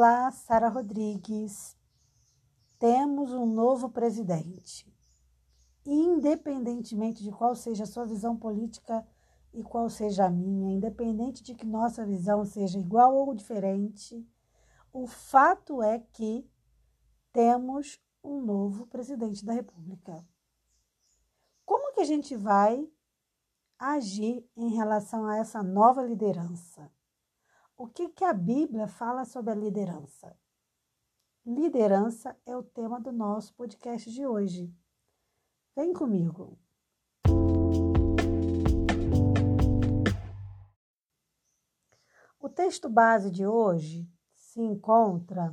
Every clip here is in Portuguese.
Olá, Sara Rodrigues. Temos um novo presidente. Independentemente de qual seja a sua visão política e qual seja a minha, independente de que nossa visão seja igual ou diferente, o fato é que temos um novo presidente da República. Como que a gente vai agir em relação a essa nova liderança? O que, que a Bíblia fala sobre a liderança? Liderança é o tema do nosso podcast de hoje. Vem comigo. O texto base de hoje se encontra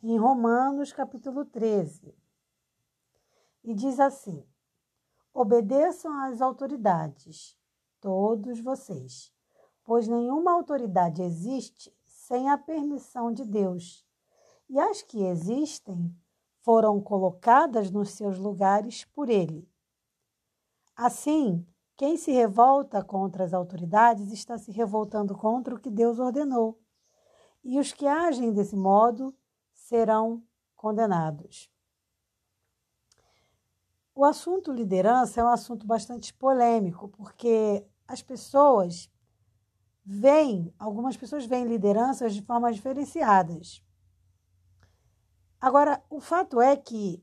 em Romanos capítulo 13 e diz assim: Obedeçam às autoridades, todos vocês pois nenhuma autoridade existe sem a permissão de Deus. E as que existem foram colocadas nos seus lugares por ele. Assim, quem se revolta contra as autoridades está se revoltando contra o que Deus ordenou. E os que agem desse modo serão condenados. O assunto liderança é um assunto bastante polêmico, porque as pessoas veem, algumas pessoas veem lideranças de formas diferenciadas. Agora, o fato é que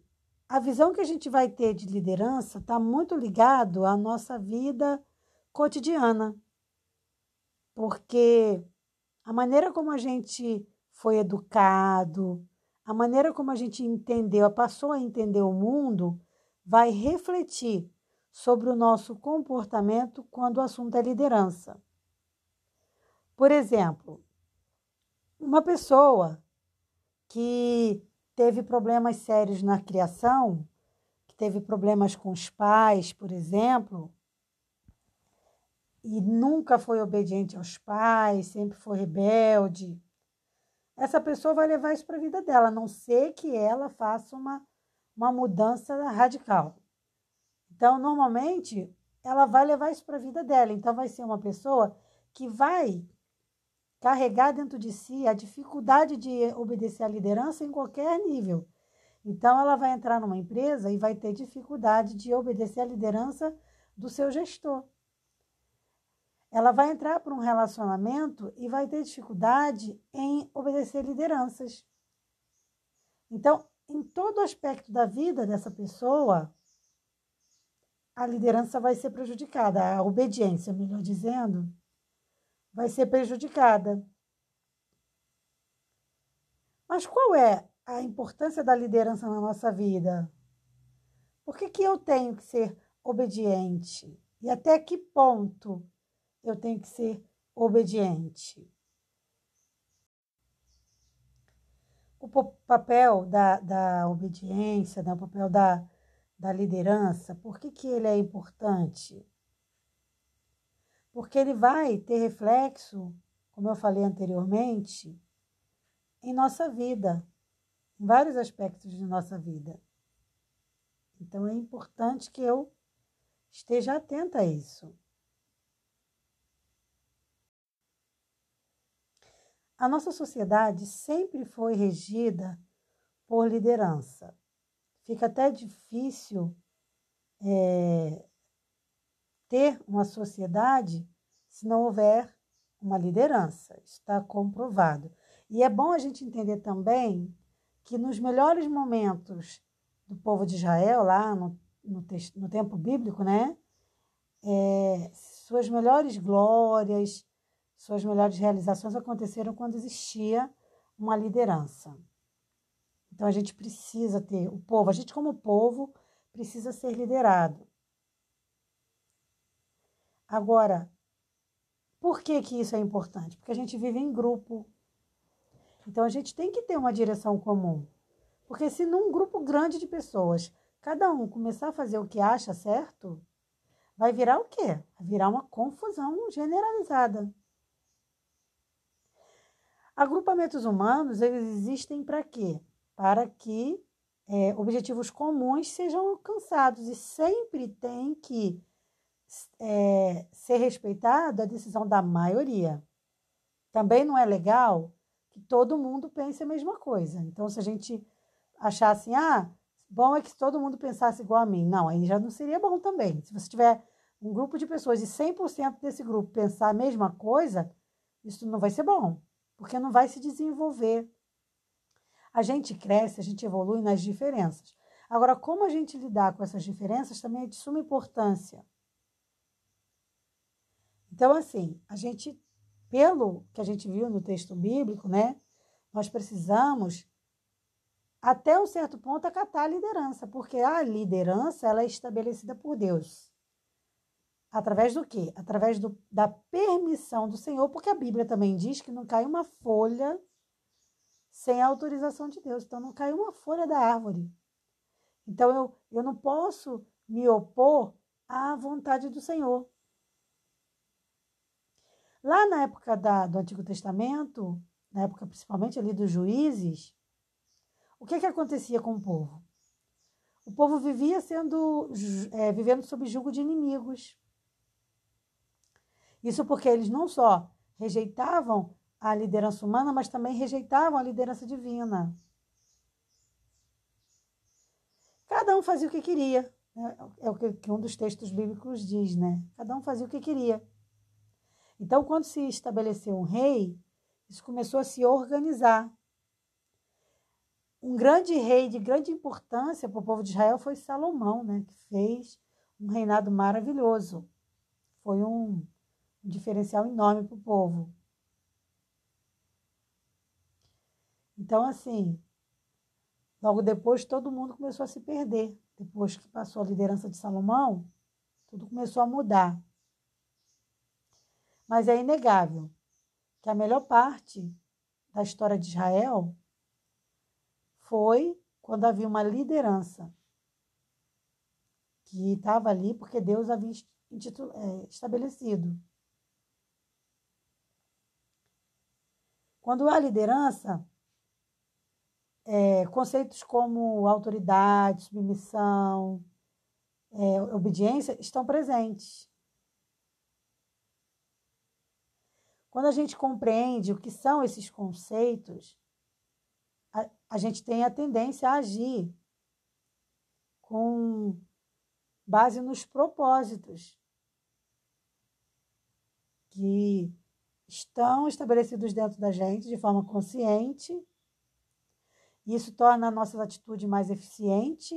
a visão que a gente vai ter de liderança está muito ligado à nossa vida cotidiana. Porque a maneira como a gente foi educado, a maneira como a gente entendeu, passou a entender o mundo, vai refletir sobre o nosso comportamento quando o assunto é liderança. Por exemplo, uma pessoa que teve problemas sérios na criação, que teve problemas com os pais, por exemplo, e nunca foi obediente aos pais, sempre foi rebelde, essa pessoa vai levar isso para a vida dela, a não ser que ela faça uma, uma mudança radical. Então, normalmente, ela vai levar isso para a vida dela. Então, vai ser uma pessoa que vai carregar dentro de si a dificuldade de obedecer à liderança em qualquer nível. Então, ela vai entrar numa empresa e vai ter dificuldade de obedecer à liderança do seu gestor. Ela vai entrar para um relacionamento e vai ter dificuldade em obedecer lideranças. Então, em todo aspecto da vida dessa pessoa, a liderança vai ser prejudicada, a obediência, melhor dizendo, vai ser prejudicada. Mas qual é a importância da liderança na nossa vida? Por que, que eu tenho que ser obediente? E até que ponto eu tenho que ser obediente? O papel da, da obediência, né? o papel da, da liderança, por que, que ele é importante? Porque ele vai ter reflexo, como eu falei anteriormente, em nossa vida, em vários aspectos de nossa vida. Então é importante que eu esteja atenta a isso. A nossa sociedade sempre foi regida por liderança. Fica até difícil é, ter uma sociedade se não houver uma liderança. Está comprovado. E é bom a gente entender também que nos melhores momentos do povo de Israel, lá no, no, no tempo bíblico, né? É, suas melhores glórias, suas melhores realizações aconteceram quando existia uma liderança. Então a gente precisa ter, o povo, a gente como povo, precisa ser liderado. Agora, por que, que isso é importante? Porque a gente vive em grupo. Então a gente tem que ter uma direção comum. Porque se num grupo grande de pessoas, cada um começar a fazer o que acha certo, vai virar o quê? Vai virar uma confusão generalizada. Agrupamentos humanos, eles existem para quê? Para que é, objetivos comuns sejam alcançados e sempre tem que é, ser respeitada a decisão da maioria. Também não é legal que todo mundo pense a mesma coisa. Então, se a gente achar assim, ah, bom é que todo mundo pensasse igual a mim. Não, aí já não seria bom também. Se você tiver um grupo de pessoas e 100% desse grupo pensar a mesma coisa, isso não vai ser bom, porque não vai se desenvolver. A gente cresce, a gente evolui nas diferenças. Agora, como a gente lidar com essas diferenças também é de suma importância. Então, assim, a gente, pelo que a gente viu no texto bíblico, né, nós precisamos, até um certo ponto, acatar a liderança, porque a liderança ela é estabelecida por Deus. Através do quê? Através do, da permissão do Senhor, porque a Bíblia também diz que não cai uma folha sem a autorização de Deus. Então, não cai uma folha da árvore. Então, eu, eu não posso me opor à vontade do Senhor. Lá na época da, do Antigo Testamento, na época principalmente ali dos juízes, o que, que acontecia com o povo? O povo vivia sendo é, vivendo sob julgo de inimigos. Isso porque eles não só rejeitavam a liderança humana, mas também rejeitavam a liderança divina. Cada um fazia o que queria. Né? É o que um dos textos bíblicos diz, né? Cada um fazia o que queria. Então, quando se estabeleceu um rei, isso começou a se organizar. Um grande rei de grande importância para o povo de Israel foi Salomão, né? Que fez um reinado maravilhoso. Foi um diferencial enorme para o povo. Então, assim, logo depois todo mundo começou a se perder. Depois que passou a liderança de Salomão, tudo começou a mudar. Mas é inegável que a melhor parte da história de Israel foi quando havia uma liderança que estava ali porque Deus havia é, estabelecido. Quando há liderança, é, conceitos como autoridade, submissão, é, obediência estão presentes. Quando a gente compreende o que são esses conceitos, a, a gente tem a tendência a agir com base nos propósitos que estão estabelecidos dentro da gente de forma consciente. Isso torna a nossa atitude mais eficiente.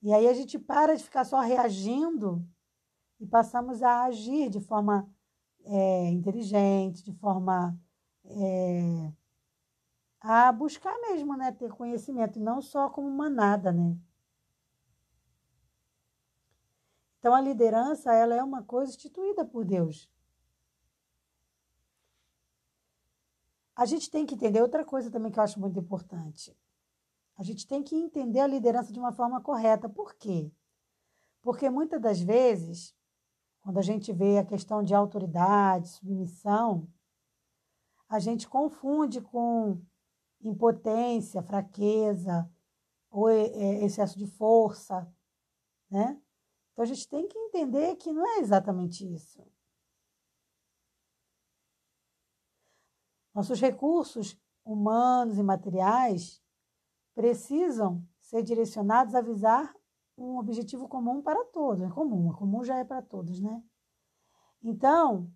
E aí a gente para de ficar só reagindo e passamos a agir de forma é, inteligente, de forma é, a buscar mesmo, né, ter conhecimento, e não só como manada, né? Então a liderança, ela é uma coisa instituída por Deus. A gente tem que entender outra coisa também que eu acho muito importante. A gente tem que entender a liderança de uma forma correta. Por quê? Porque muitas das vezes, quando a gente vê a questão de autoridade, submissão, a gente confunde com impotência, fraqueza ou é, excesso de força, né? Então a gente tem que entender que não é exatamente isso. Nossos recursos humanos e materiais precisam ser direcionados a visar um objetivo comum para todos. É comum, é comum já é para todos, né? Então,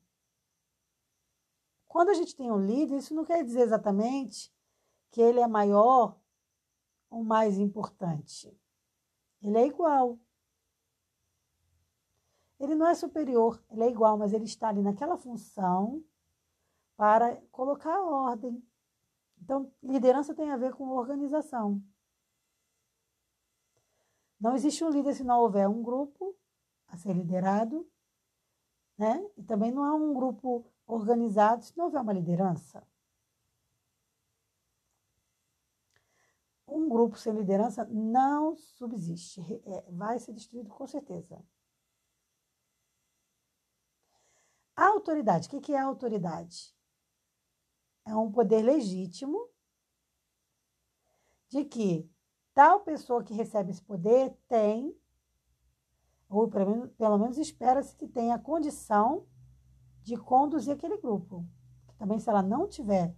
quando a gente tem um líder, isso não quer dizer exatamente que ele é maior ou mais importante. Ele é igual. Ele não é superior, ele é igual, mas ele está ali naquela função para colocar ordem. Então, liderança tem a ver com organização. Não existe um líder se não houver um grupo a ser liderado, né? E também não há um grupo organizado se não houver uma liderança. Um grupo sem liderança não subsiste, é, vai ser destruído com certeza. A autoridade, o que é a autoridade? É um poder legítimo de que tal pessoa que recebe esse poder tem, ou pelo menos, espera-se que tenha condição de conduzir aquele grupo. também se ela não tiver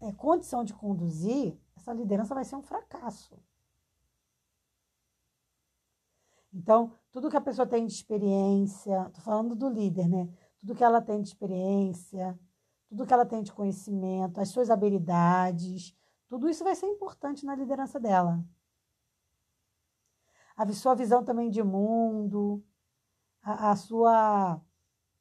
é, condição de conduzir, essa liderança vai ser um fracasso. Então, tudo que a pessoa tem de experiência, estou falando do líder, né? Tudo que ela tem de experiência, tudo que ela tem de conhecimento, as suas habilidades, tudo isso vai ser importante na liderança dela. A sua visão também de mundo, a, a sua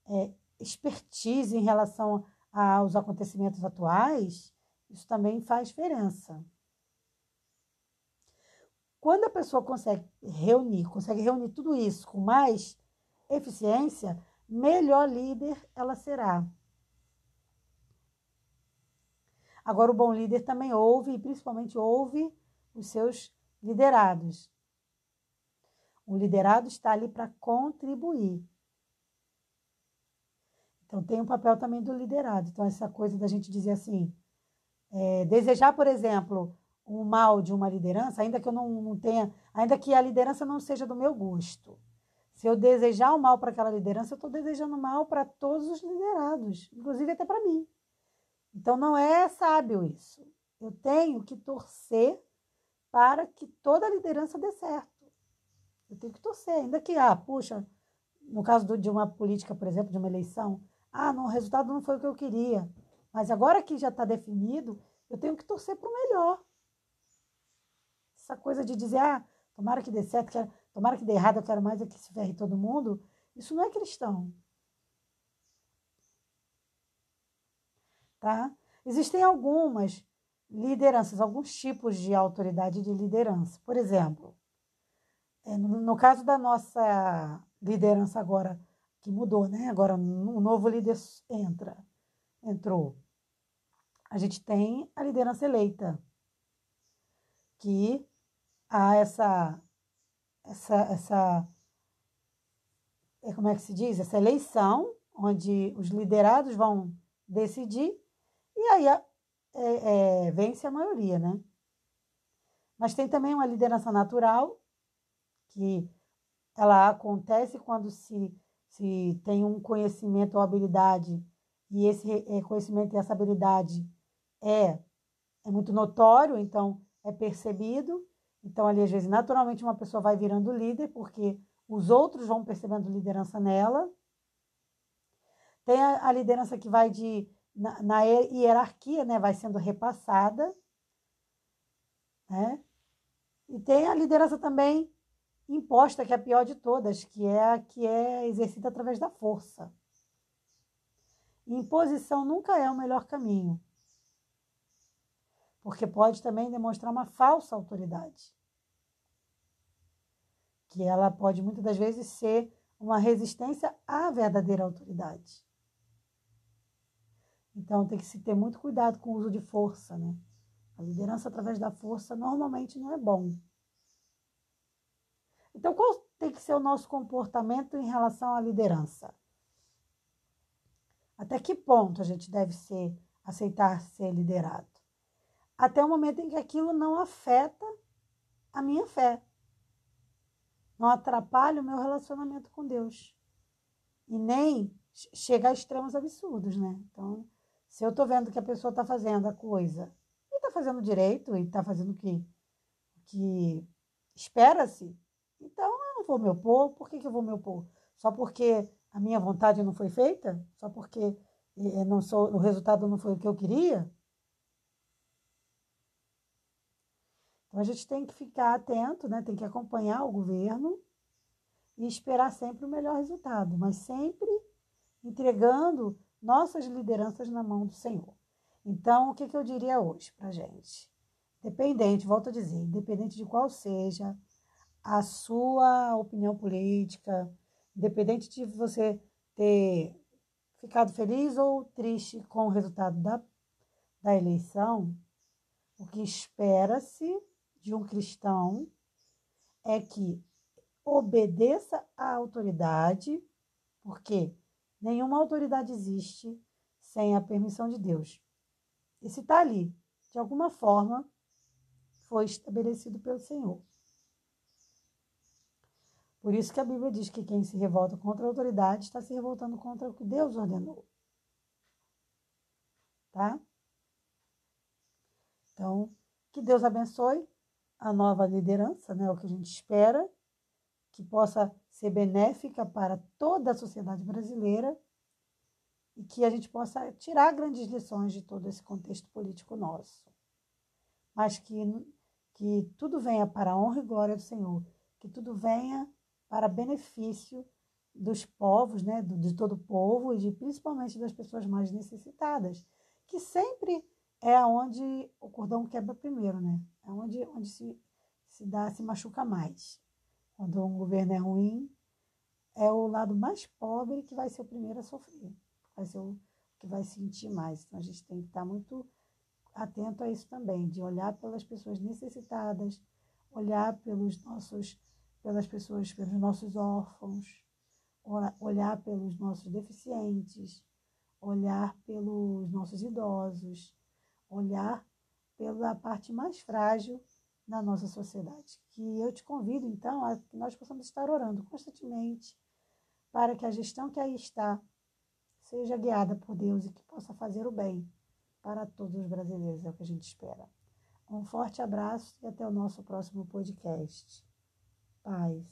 é, expertise em relação aos acontecimentos atuais, isso também faz diferença. Quando a pessoa consegue reunir, consegue reunir tudo isso com mais eficiência, melhor líder ela será. Agora, o bom líder também ouve, e principalmente ouve os seus liderados. O liderado está ali para contribuir. Então, tem um papel também do liderado. Então, essa coisa da gente dizer assim, é, desejar, por exemplo, o mal de uma liderança, ainda que eu não, não tenha, ainda que a liderança não seja do meu gosto. Se eu desejar o mal para aquela liderança, eu estou desejando mal para todos os liderados, inclusive até para mim. Então não é sábio isso. Eu tenho que torcer para que toda a liderança dê certo. Eu tenho que torcer, ainda que, ah, puxa, no caso do, de uma política, por exemplo, de uma eleição, ah, não, o resultado não foi o que eu queria. Mas agora que já está definido, eu tenho que torcer para o melhor. Essa coisa de dizer, ah, tomara que dê certo, quero, tomara que dê errado, eu quero mais é que se ferre todo mundo, isso não é cristão. Tá? Existem algumas lideranças, alguns tipos de autoridade de liderança. Por exemplo, no, no caso da nossa liderança agora, que mudou, né? Agora um novo líder entra, entrou. A gente tem a liderança eleita, que a essa essa essa é, como é que se diz essa eleição onde os liderados vão decidir e aí é, é, vence a maioria, né? Mas tem também uma liderança natural que ela acontece quando se, se tem um conhecimento ou habilidade e esse é, conhecimento e essa habilidade é, é muito notório, então é percebido então, ali, às vezes, naturalmente, uma pessoa vai virando líder, porque os outros vão percebendo liderança nela. Tem a, a liderança que vai de. Na, na, hierarquia, né? Vai sendo repassada. Né? E tem a liderança também imposta, que é a pior de todas, que é a que é exercida através da força. Imposição nunca é o melhor caminho porque pode também demonstrar uma falsa autoridade. Que ela pode muitas das vezes ser uma resistência à verdadeira autoridade. Então tem que se ter muito cuidado com o uso de força, né? A liderança através da força normalmente não é bom. Então qual tem que ser o nosso comportamento em relação à liderança? Até que ponto a gente deve ser aceitar ser liderado? até o momento em que aquilo não afeta a minha fé, não atrapalha o meu relacionamento com Deus e nem chega a extremos absurdos, né? Então, se eu estou vendo que a pessoa está fazendo a coisa e está fazendo direito e está fazendo o que, que espera-se, então eu não vou me opor. Por que, que eu vou me opor? Só porque a minha vontade não foi feita? Só porque eh, não sou, o resultado não foi o que eu queria? Então a gente tem que ficar atento, né? tem que acompanhar o governo e esperar sempre o melhor resultado, mas sempre entregando nossas lideranças na mão do Senhor. Então, o que, que eu diria hoje para gente? Dependente, volto a dizer, independente de qual seja a sua opinião política, independente de você ter ficado feliz ou triste com o resultado da, da eleição, o que espera-se de um cristão é que obedeça à autoridade, porque nenhuma autoridade existe sem a permissão de Deus. E se está ali, de alguma forma, foi estabelecido pelo Senhor. Por isso que a Bíblia diz que quem se revolta contra a autoridade está se revoltando contra o que Deus ordenou. tá? Então, que Deus abençoe a nova liderança, né? O que a gente espera, que possa ser benéfica para toda a sociedade brasileira e que a gente possa tirar grandes lições de todo esse contexto político nosso. Mas que, que tudo venha para a honra e glória do Senhor, que tudo venha para benefício dos povos, né, de todo o povo e de, principalmente das pessoas mais necessitadas, que sempre é onde o cordão quebra primeiro, né? É onde, onde se, se dá, se machuca mais. Quando um governo é ruim, é o lado mais pobre que vai ser o primeiro a sofrer, vai ser o que vai sentir mais. Então a gente tem que estar muito atento a isso também, de olhar pelas pessoas necessitadas, olhar pelos nossos, pelas pessoas, pelos nossos órfãos, olhar pelos nossos deficientes, olhar pelos nossos idosos, olhar pela parte mais frágil da nossa sociedade. Que eu te convido, então, a que nós possamos estar orando constantemente para que a gestão que aí está seja guiada por Deus e que possa fazer o bem para todos os brasileiros, é o que a gente espera. Um forte abraço e até o nosso próximo podcast. Paz.